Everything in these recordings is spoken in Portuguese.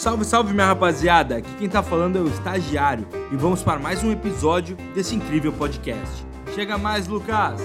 Salve, salve minha rapaziada! Aqui quem tá falando é o Estagiário e vamos para mais um episódio desse incrível podcast. Chega mais, Lucas!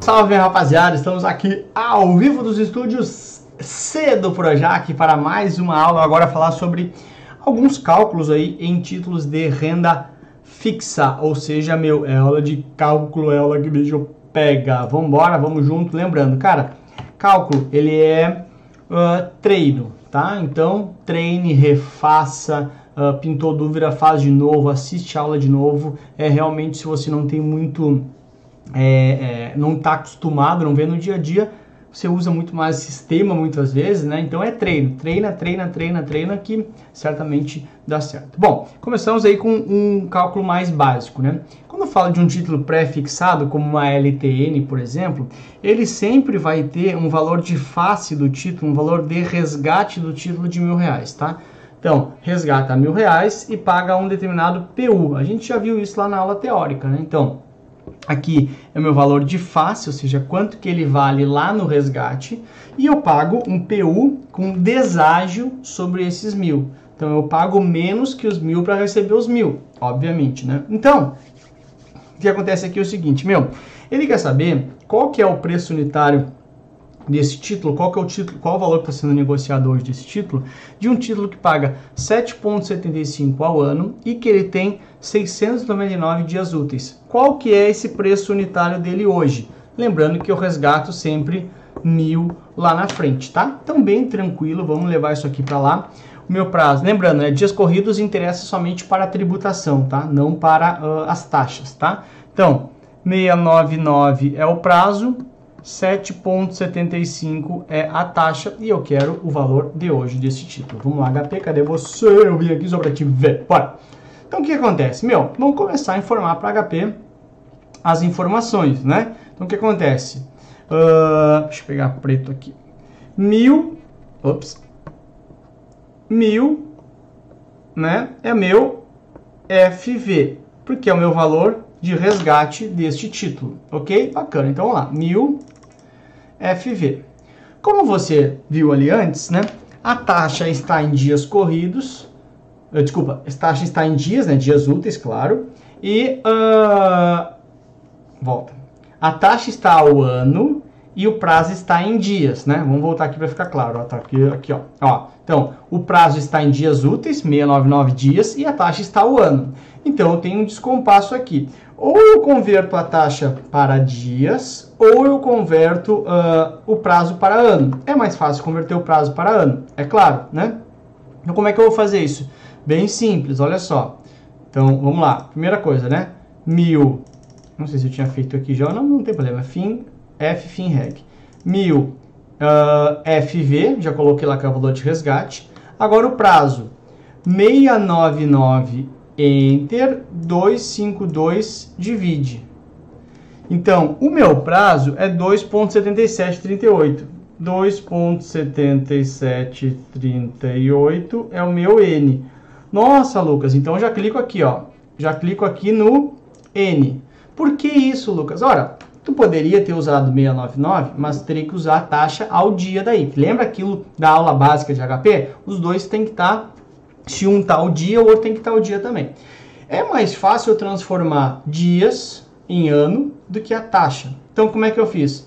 Salve rapaziada, estamos aqui ao vivo dos estúdios C do Projac para mais uma aula. Agora falar sobre alguns cálculos aí em títulos de renda fixa, ou seja, meu, é aula de cálculo, é aula que bicho pega. Vambora, vamos junto. Lembrando, cara, cálculo ele é uh, treino, tá? Então, treine, refaça, uh, pintou dúvida, faz de novo, assiste a aula de novo. É realmente, se você não tem muito, é, é, não está acostumado, não vê no dia a dia, você usa muito mais sistema muitas vezes, né? Então é treino, treina, treina, treina, treina que certamente dá certo. Bom, começamos aí com um cálculo mais básico, né? Quando eu falo de um título pré-fixado, como uma LTN, por exemplo, ele sempre vai ter um valor de face do título, um valor de resgate do título de mil reais, tá? Então, resgata mil reais e paga um determinado PU. A gente já viu isso lá na aula teórica, né? Então, Aqui é o meu valor de face, ou seja, quanto que ele vale lá no resgate, e eu pago um PU com deságio sobre esses mil. Então eu pago menos que os mil para receber os mil, obviamente, né? Então, o que acontece aqui é o seguinte, meu, ele quer saber qual que é o preço unitário desse título, qual que é o título, qual o valor que está sendo negociado hoje desse título, de um título que paga 7,75 ao ano e que ele tem 699 dias úteis. Qual que é esse preço unitário dele hoje? Lembrando que eu resgato sempre mil lá na frente, tá? Então bem tranquilo, vamos levar isso aqui para lá. O meu prazo, lembrando, né, dias corridos interessa somente para a tributação, tá? Não para uh, as taxas, tá? Então, 699 é o prazo, 7,75 é a taxa e eu quero o valor de hoje desse título. Vamos lá, HP, cadê você? Eu vim aqui só para te ver. Bora! Então, o que acontece? Meu, vamos começar a informar para HP as informações, né? Então, o que acontece? Uh, deixa eu pegar preto aqui. Mil, ops, mil, né? É meu FV, porque é o meu valor de resgate deste título, ok? Bacana. Então, vamos lá. Mil FV. Como você viu ali antes, né? A taxa está em dias corridos. Uh, desculpa, a taxa está em dias, né? Dias úteis, claro. E uh, volta. A taxa está ao ano e o prazo está em dias, né? Vamos voltar aqui para ficar claro. Ó, tá aqui, aqui, ó. ó. Então, o prazo está em dias úteis, 699 dias, e a taxa está ao ano. Então, eu tenho um descompasso aqui. Ou eu converto a taxa para dias, ou eu converto uh, o prazo para ano. É mais fácil converter o prazo para ano, é claro, né? Então, como é que eu vou fazer isso? Bem simples, olha só. Então, vamos lá. Primeira coisa, né? Mil. Não sei se eu tinha feito aqui já, não, não tem problema. Fim, F, fim, reg. Mil uh, FV, já coloquei lá que é o valor de resgate. Agora o prazo, 699 Enter 252 divide. Então, o meu prazo é 2.7738. 2.7738 é o meu N. Nossa, Lucas, então já clico aqui, ó. Já clico aqui no N. Por que isso, Lucas? Ora, tu poderia ter usado 699, mas teria que usar a taxa ao dia daí. Lembra aquilo da aula básica de HP? Os dois têm que estar se um tal tá dia, o outro tem que estar tá o dia também. É mais fácil eu transformar dias em ano do que a taxa. Então, como é que eu fiz?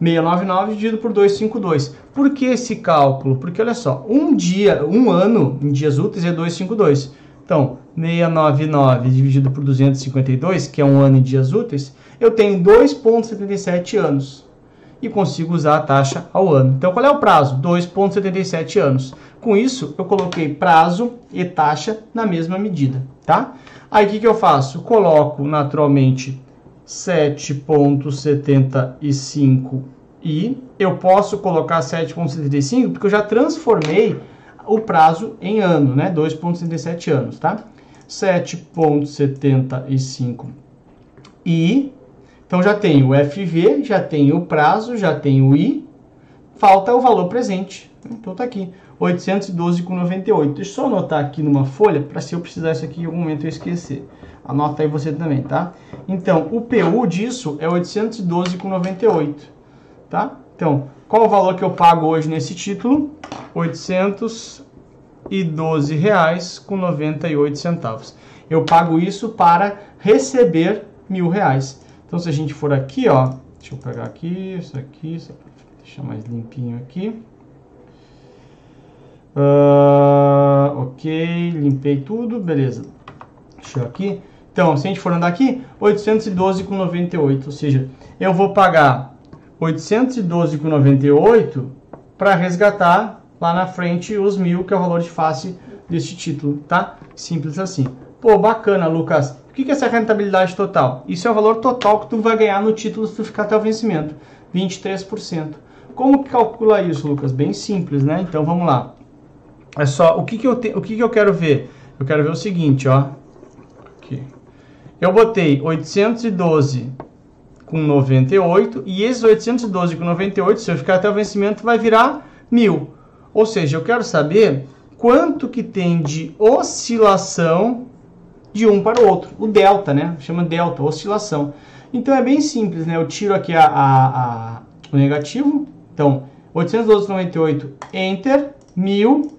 699 dividido por 252. Por que esse cálculo? Porque olha só, um dia, um ano em dias úteis é 252. Então, 699 dividido por 252, que é um ano em dias úteis, eu tenho 2,77 anos e consigo usar a taxa ao ano. Então, qual é o prazo? 2,77 anos. Com isso, eu coloquei prazo e taxa na mesma medida, tá? Aí, o que, que eu faço? Coloco, naturalmente, 7,75 e eu posso colocar 7,75 porque eu já transformei o prazo em ano, né? 2,77 anos, tá? 7,75 e então já tenho o FV, já tenho o prazo, já tenho o I, falta o valor presente. Então tá aqui, 812,98. Deixa eu só anotar aqui numa folha, para se eu precisar isso aqui em algum momento eu esquecer. Anota aí você também, tá? Então, o PU disso é 812,98, tá? Então, qual o valor que eu pago hoje nesse título? R$ 812,98. Eu pago isso para receber mil reais. Então, se a gente for aqui, ó, deixa eu pegar aqui, isso aqui, aqui deixar mais limpinho aqui. Uh, ok, limpei tudo, beleza. Deixa eu aqui. Então, se a gente for andar aqui, 812,98, ou seja, eu vou pagar 812,98 para resgatar lá na frente os mil, que é o valor de face deste título, tá? Simples assim. Pô, bacana, Lucas. O que é essa rentabilidade total? Isso é o valor total que tu vai ganhar no título se tu ficar até o vencimento, 23%. Como que calcula isso, Lucas? Bem simples, né? Então, vamos lá. É só, o que que eu, te, o que que eu quero ver? Eu quero ver o seguinte, ó. Aqui. Eu botei 812 com 98 e esses 812 com 98, se eu ficar até o vencimento, vai virar mil. Ou seja, eu quero saber quanto que tem de oscilação de um para o outro. O delta, né? Chama delta, oscilação. Então é bem simples, né? Eu tiro aqui a, a, a o negativo. Então, 812,98, Enter, 1000.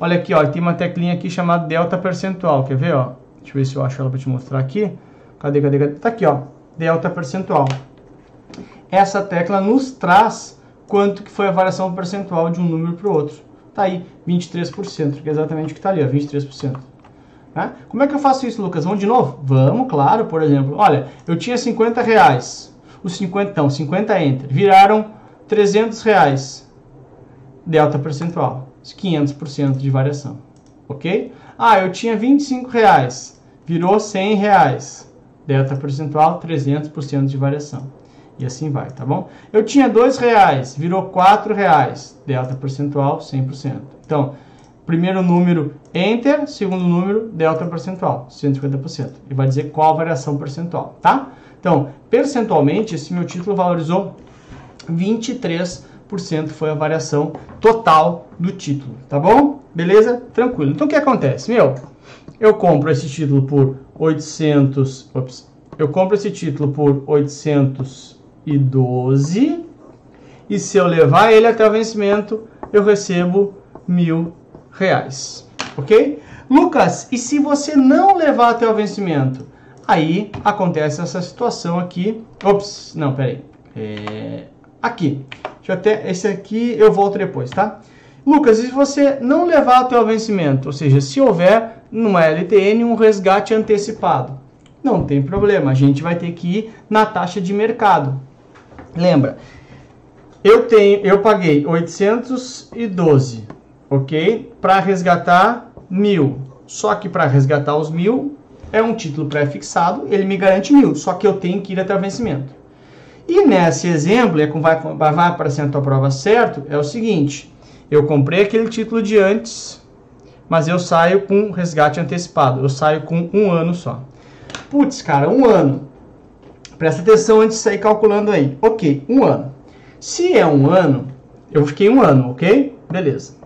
Olha aqui, ó, tem uma teclinha aqui chamada delta percentual. Quer ver, ó? Deixa eu ver se eu acho ela para te mostrar aqui. Cadê, cadê, cadê? Tá aqui, ó. Delta percentual. Essa tecla nos traz quanto que foi a variação percentual de um número para o outro. Tá aí, 23%, que é exatamente o que está ali, ó, 23%. Né? Como é que eu faço isso, Lucas? Vamos de novo? Vamos, claro, por exemplo. Olha, eu tinha 50 reais. Os 50, então, 50 enter. Viraram 300 reais. Delta percentual. 500% de variação. Ok? Ah, eu tinha 25 reais, virou 100 reais. Delta percentual, 300% de variação. E assim vai, tá bom? Eu tinha 2 reais, virou 4 reais. Delta percentual, 100%. Então, primeiro número, Enter. Segundo número, delta percentual, 150%. E vai dizer qual a variação percentual, tá? Então, percentualmente, esse meu título valorizou 23% foi a variação total do título, tá bom? Beleza? Tranquilo. Então o que acontece? Meu, eu compro esse título por 800, ops, eu compro esse título por 812 e se eu levar ele até o vencimento, eu recebo mil reais, ok? Lucas, e se você não levar até o vencimento? Aí acontece essa situação aqui. Ops, não, peraí. É, aqui. Deixa eu até, esse aqui eu volto depois, tá? Lucas, e se você não levar até o vencimento, ou seja, se houver numa LTN um resgate antecipado, não tem problema, a gente vai ter que ir na taxa de mercado. Lembra, eu tenho, eu paguei 812, ok, para resgatar mil. Só que para resgatar os mil é um título pré-fixado, ele me garante mil, só que eu tenho que ir até o vencimento. E nesse exemplo, é vai, vai aparecer na tua prova certo, é o seguinte, eu comprei aquele título de antes, mas eu saio com resgate antecipado, eu saio com um ano só. Putz, cara, um ano. Presta atenção antes de sair calculando aí. Ok, um ano. Se é um ano, eu fiquei um ano, ok? Beleza.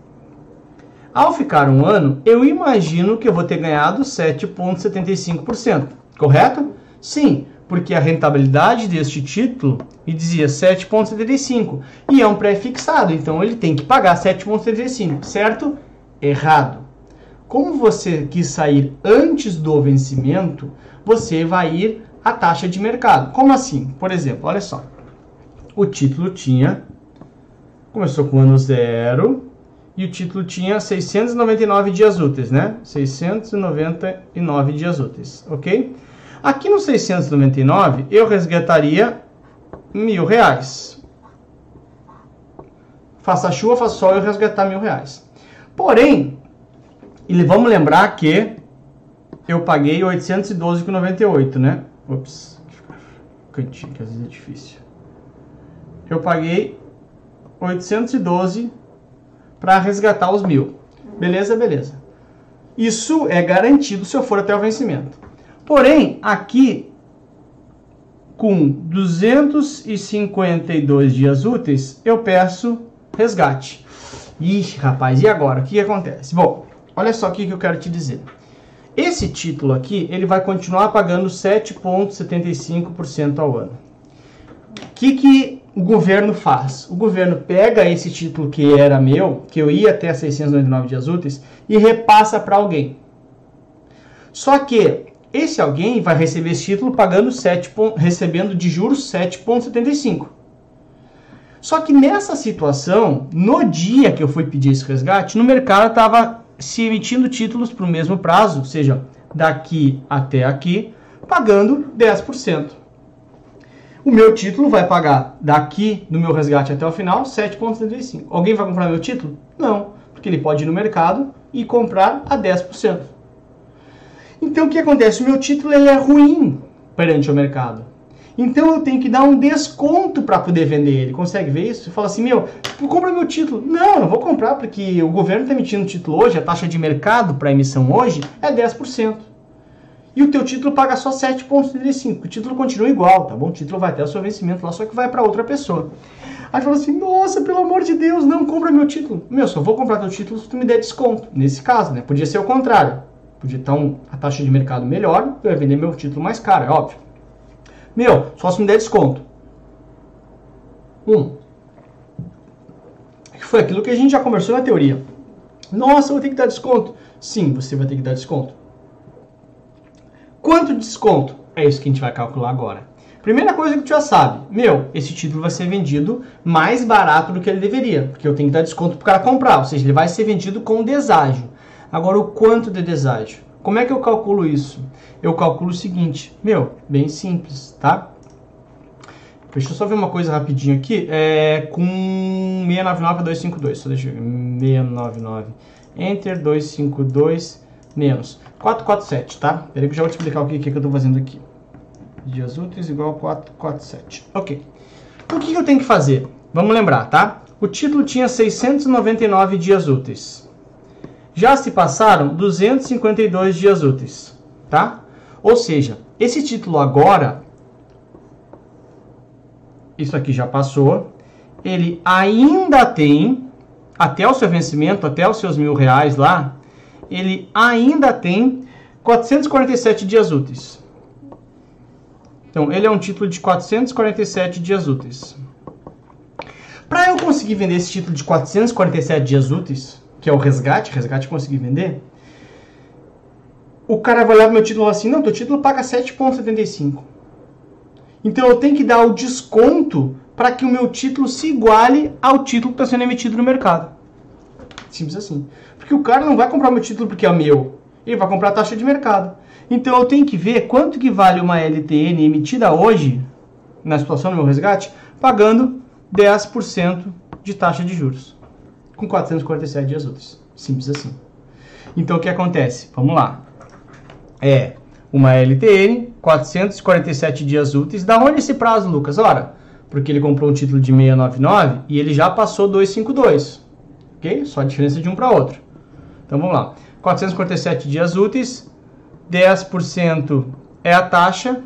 Ao ficar um ano, eu imagino que eu vou ter ganhado 7,75%, correto? Sim, porque a rentabilidade deste título me dizia 7,75 e é um pré-fixado, então ele tem que pagar 7,75, certo? Errado. Como você quis sair antes do vencimento, você vai ir à taxa de mercado. Como assim? Por exemplo, olha só. O título tinha começou com ano zero e o título tinha 699 dias úteis, né? 699 dias úteis, ok? Aqui no 699, eu resgataria mil reais. Faça chuva, faça sol, eu resgatar mil reais. Porém, e vamos lembrar que eu paguei 812,98, né? Ops, cantinho que às vezes é difícil. Eu paguei 812 para resgatar os mil. Beleza, beleza. Isso é garantido se eu for até o vencimento. Porém, aqui, com 252 dias úteis, eu peço resgate. Ixi, rapaz, e agora? O que acontece? Bom, olha só o que eu quero te dizer. Esse título aqui, ele vai continuar pagando 7,75% ao ano. O que, que o governo faz? O governo pega esse título que era meu, que eu ia até 699 dias úteis, e repassa para alguém. Só que esse alguém vai receber esse título pagando 7, recebendo de juros 7,75. Só que nessa situação, no dia que eu fui pedir esse resgate, no mercado estava se emitindo títulos para o mesmo prazo, ou seja, daqui até aqui, pagando 10%. O meu título vai pagar daqui no meu resgate até o final 7,75. Alguém vai comprar meu título? Não, porque ele pode ir no mercado e comprar a 10%. Então o que acontece? O meu título ele é ruim perante o mercado. Então eu tenho que dar um desconto para poder vender ele. Consegue ver isso? Você fala assim, meu, compra meu título. Não, não vou comprar porque o governo está emitindo título hoje, a taxa de mercado para emissão hoje é 10%. E o teu título paga só 7,35. O título continua igual, tá bom? O título vai até o seu vencimento lá, só que vai para outra pessoa. Aí fala assim, nossa, pelo amor de Deus, não compra meu título. Meu, só vou comprar teu título se tu me der desconto. Nesse caso, né? Podia ser o contrário. Podia estar um, a taxa de mercado melhor, eu ia vender meu título mais caro, é óbvio. Meu, só se me der desconto. Um. Foi aquilo que a gente já conversou na teoria. Nossa, eu vou ter que dar desconto. Sim, você vai ter que dar desconto. Quanto de desconto? É isso que a gente vai calcular agora. Primeira coisa que tu já sabe, meu, esse título vai ser vendido mais barato do que ele deveria, porque eu tenho que dar desconto para o cara comprar, ou seja, ele vai ser vendido com deságio. Agora, o quanto de deságio? Como é que eu calculo isso? Eu calculo o seguinte, meu, bem simples, tá? Deixa eu só ver uma coisa rapidinho aqui. É com 699 252. Só deixa eu ver. 699. Enter 252 menos 447, tá? Peraí que eu já vou te explicar o que, que eu estou fazendo aqui. Dias úteis igual a 447. Ok. Então o que, que eu tenho que fazer? Vamos lembrar, tá? O título tinha 699 dias úteis. Já se passaram 252 dias úteis, tá? Ou seja, esse título agora, isso aqui já passou, ele ainda tem, até o seu vencimento, até os seus mil reais lá, ele ainda tem 447 dias úteis. Então, ele é um título de 447 dias úteis. Para eu conseguir vender esse título de 447 dias úteis, que é o resgate, resgate conseguir vender, o cara vai olhar meu título assim, não, teu título paga 7,75. Então eu tenho que dar o desconto para que o meu título se iguale ao título que está sendo emitido no mercado. Simples assim. Porque o cara não vai comprar meu título porque é meu. Ele vai comprar a taxa de mercado. Então eu tenho que ver quanto que vale uma LTN emitida hoje, na situação do meu resgate, pagando 10% de taxa de juros com 447 dias úteis. Simples assim. Então o que acontece? Vamos lá. É uma LTN, 447 dias úteis. Da onde esse prazo, Lucas? Ora, porque ele comprou um título de 699 e ele já passou 252. Ok? Só a diferença de um para outro. Então vamos lá. 447 dias úteis, 10% é a taxa.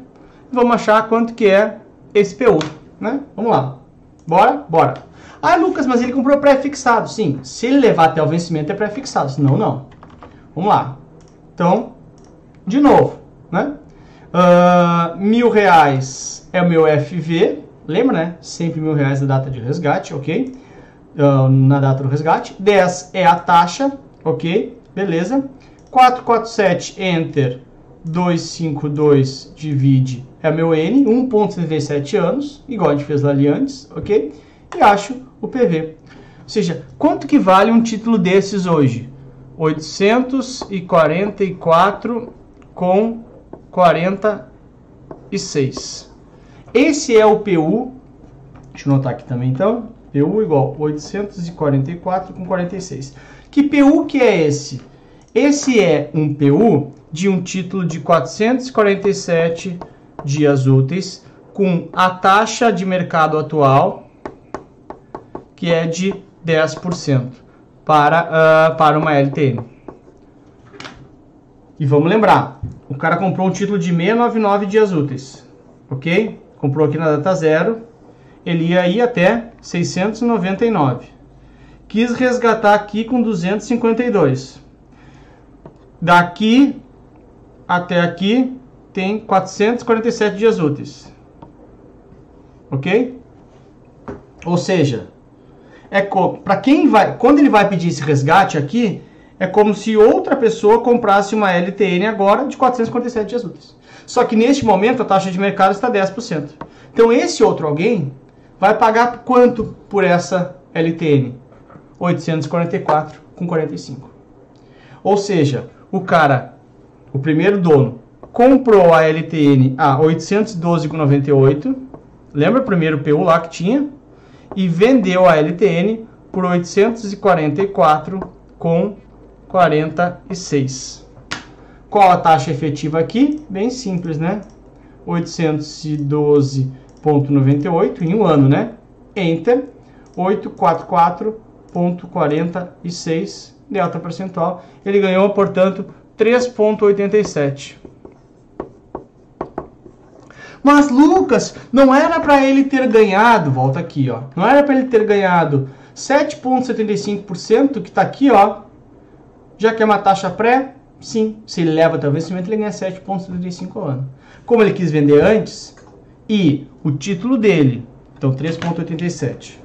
Vamos achar quanto que é esse PU, né? Vamos lá. Bora? Bora. Ah, Lucas, mas ele comprou pré-fixado. Sim, se ele levar até o vencimento é pré-fixado, senão não. Vamos lá. Então, de novo, né? Uh, mil reais é o meu FV, lembra, né? Sempre mil reais da data de resgate, ok? Uh, na data do resgate. 10 é a taxa, ok? Beleza. 447, enter, 252 divide é meu N, 1.77 anos, igual a gente fez ali antes, ok? E acho o PV. Ou seja, quanto que vale um título desses hoje? 844 com 46. Esse é o PU. Deixa eu anotar aqui também então. PU igual 844 com 46. Que PU que é esse? Esse é um PU de um título de 447 dias úteis com a taxa de mercado atual que é de 10% para, uh, para uma LTN. E vamos lembrar, o cara comprou um título de 699 dias úteis, ok? Comprou aqui na data zero, ele ia ir até 699. Quis resgatar aqui com 252. Daqui até aqui tem 447 dias úteis. Ok? Ou seja, é para quem vai, quando ele vai pedir esse resgate aqui, é como se outra pessoa comprasse uma LTN agora de 457 dias úteis. Só que neste momento a taxa de mercado está 10%. Então esse outro alguém vai pagar quanto por essa LTN? 844 com 45. Ou seja, o cara, o primeiro dono, comprou a LTN a 812,98. Lembra o primeiro PU lá que tinha? E vendeu a LTN por 844 com 46. Qual a taxa efetiva aqui? Bem simples, né? 812,98 em um ano, né? Enter 844,46 delta percentual. Ele ganhou, portanto, 3,87. Mas Lucas, não era para ele ter ganhado, volta aqui, ó. Não era para ele ter ganhado 7,75% que está aqui, ó. Já que é uma taxa pré, sim. Se ele leva até o vencimento, ele ganha 7,75 ao ano. Como ele quis vender antes e o título dele, então 3,87.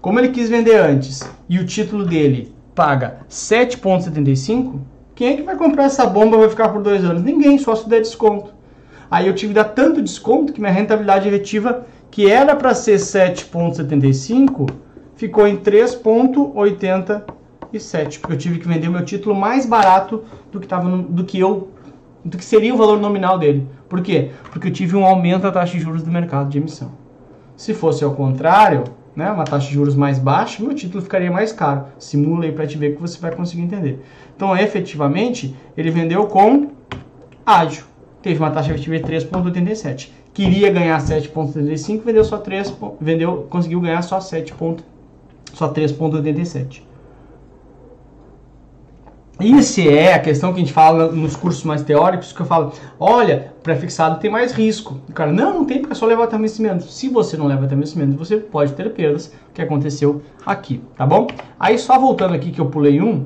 Como ele quis vender antes e o título dele paga 7,75, quem é que vai comprar essa bomba vai ficar por dois anos? Ninguém, só se der desconto. Aí eu tive que dar tanto desconto que minha rentabilidade efetiva, que era para ser 7,75, ficou em 3,87, porque eu tive que vender o meu título mais barato do que, tava no, do que eu do que seria o valor nominal dele. Por quê? Porque eu tive um aumento da taxa de juros do mercado de emissão. Se fosse ao contrário, né, uma taxa de juros mais baixa, meu título ficaria mais caro. Simula aí para te ver que você vai conseguir entender. Então, efetivamente, ele vendeu com ágio teve uma taxa efetiva de 3,87. Queria ganhar 7,35, vendeu só 3, vendeu, conseguiu ganhar só 7, só 3,87. Isso é a questão que a gente fala nos cursos mais teóricos, que eu falo, olha, pré-fixado tem mais risco. O cara, não, não tem, porque é só levar até vencimento. Se você não leva até vencimento, você pode ter perdas, que aconteceu aqui, tá bom? Aí só voltando aqui que eu pulei um,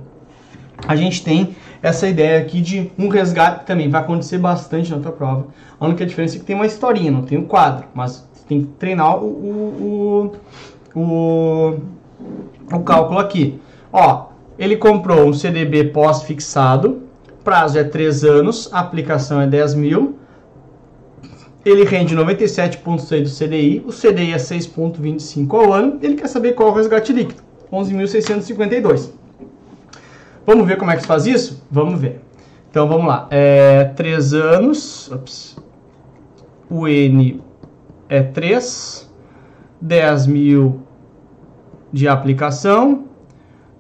a gente tem essa ideia aqui de um resgate que também vai acontecer bastante na tua prova. A única diferença é que tem uma historinha, não tem um quadro, mas tem que treinar o, o, o, o, o cálculo aqui. Ó, ele comprou um CDB pós-fixado, prazo é 3 anos, aplicação é 10 mil, ele rende 97,6 do CDI, o CDI é 6,25 ao ano, ele quer saber qual é o resgate líquido, 11.652. Vamos ver como é que se faz isso? Vamos ver. Então vamos lá. É 3 anos. Ops, o N é 3. 10 mil de aplicação.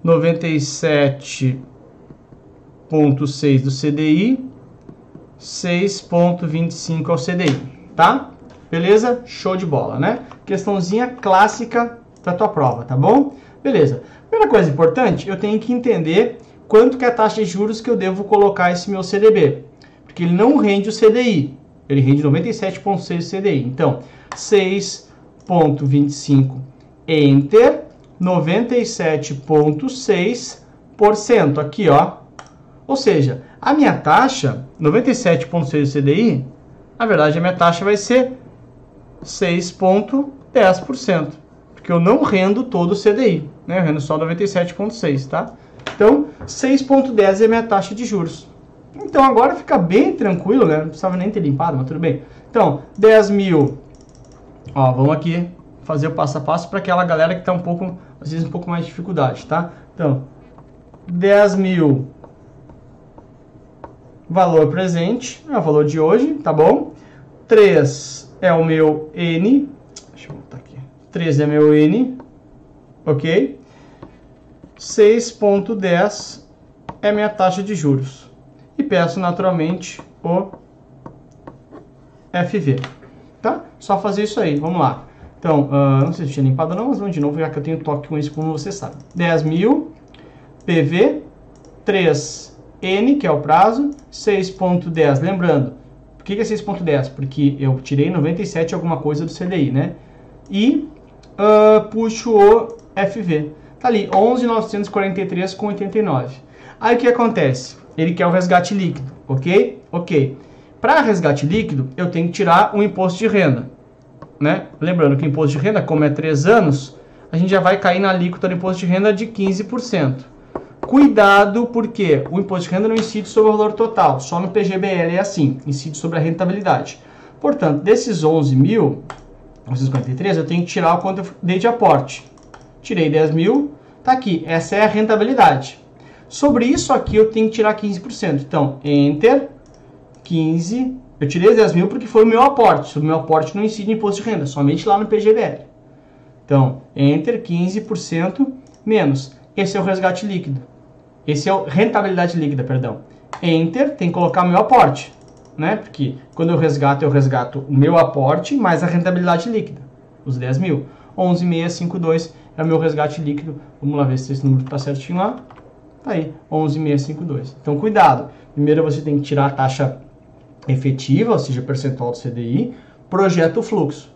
97,6 do CDI. 6,25 ao CDI. Tá? Beleza? Show de bola, né? Questãozinha clássica da tua prova, tá bom? Beleza. Primeira coisa importante, eu tenho que entender quanto que é a taxa de juros que eu devo colocar esse meu CDB. Porque ele não rende o CDI, ele rende 97,6 CDI. Então, 6,25 Enter, 97,6% aqui, ó. Ou seja, a minha taxa, 97,6 CDI, na verdade a minha taxa vai ser 6,10%. Porque eu não rendo todo o CDI, né? Eu rendo só 97,6, tá? Então, 6,10 é a minha taxa de juros. Então, agora fica bem tranquilo, né? Não precisava nem ter limpado, mas tudo bem. Então, 10 mil. Ó, vamos aqui fazer o passo a passo para aquela galera que está um pouco, às vezes, um pouco mais de dificuldade, tá? Então, 10 mil valor presente, é o valor de hoje, tá bom? 3 é o meu N, deixa eu botar aqui, 3 é meu N, ok? 6,10 é minha taxa de juros. E peço naturalmente o FV. Tá? Só fazer isso aí, vamos lá. Então, uh, não sei se tinha limpado não, mas vamos de novo, já que eu tenho toque com isso, como você sabe. 10 mil, PV, 3N, que é o prazo, 6.10. Lembrando, por que, que é 6.10? Porque eu tirei 97 alguma coisa do CDI, né? E uh, puxo o FV. Tá ali, 11.943,89. Aí o que acontece? Ele quer o resgate líquido, ok? Ok. Para resgate líquido, eu tenho que tirar o imposto de renda. Né? Lembrando que o imposto de renda, como é 3 anos, a gente já vai cair na alíquota do imposto de renda de 15%. Cuidado, porque o imposto de renda não incide sobre o valor total, só no PGBL é assim, incide sobre a rentabilidade. Portanto, desses 11 mil, 943, eu tenho que tirar o quanto eu dei de aporte. Tirei 10 mil, tá aqui, essa é a rentabilidade. Sobre isso aqui eu tenho que tirar 15%. Então, Enter, 15, eu tirei 10 mil porque foi o meu aporte. O meu aporte não incide imposto de renda, somente lá no PGBL. Então, Enter, 15% menos. Esse é o resgate líquido. Esse é o rentabilidade líquida, perdão. Enter, tem que colocar meu aporte, né? Porque quando eu resgato, eu resgato o meu aporte mais a rentabilidade líquida, os 10 mil. 11,652 é o meu resgate líquido. Vamos lá ver se esse número está certinho lá. Tá aí, 11,652. Então, cuidado. Primeiro você tem que tirar a taxa efetiva, ou seja, percentual do CDI, projeta o fluxo.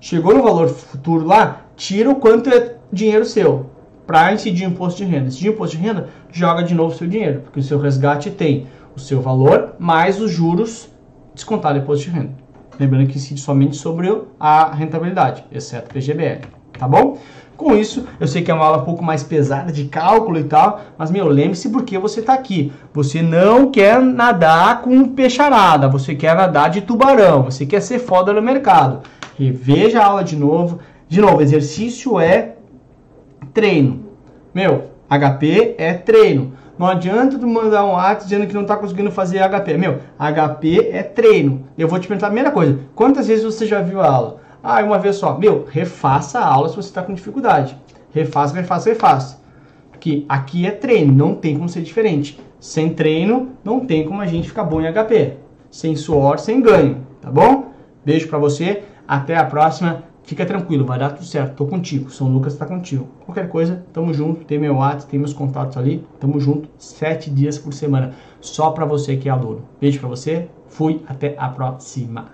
Chegou no valor futuro lá, tira o quanto é dinheiro seu para incidir imposto de renda. Incidir imposto de renda, joga de novo o seu dinheiro, porque o seu resgate tem o seu valor mais os juros descontado imposto de renda. Lembrando que incide somente sobre a rentabilidade, exceto PGBL, tá bom? Com isso, eu sei que é uma aula um pouco mais pesada de cálculo e tal, mas meu, lembre-se porque você está aqui. Você não quer nadar com peixarada, você quer nadar de tubarão, você quer ser foda no mercado. Reveja a aula de novo. De novo, exercício é treino. Meu, HP é treino. Não adianta tu mandar um WhatsApp dizendo que não está conseguindo fazer HP. Meu, HP é treino. Eu vou te perguntar a primeira coisa. Quantas vezes você já viu a aula? Ah, uma vez só. Meu, refaça a aula se você está com dificuldade. Refaça, refaça, refaça. Porque aqui é treino, não tem como ser diferente. Sem treino, não tem como a gente ficar bom em HP. Sem suor, sem ganho, tá bom? Beijo para você, até a próxima. Fica tranquilo, vai dar tudo certo. Tô contigo. São Lucas tá contigo. Qualquer coisa, tamo junto. Tem meu WhatsApp, tem meus contatos ali. Tamo junto. Sete dias por semana. Só para você que é aluno. Beijo para você. Fui. Até a próxima.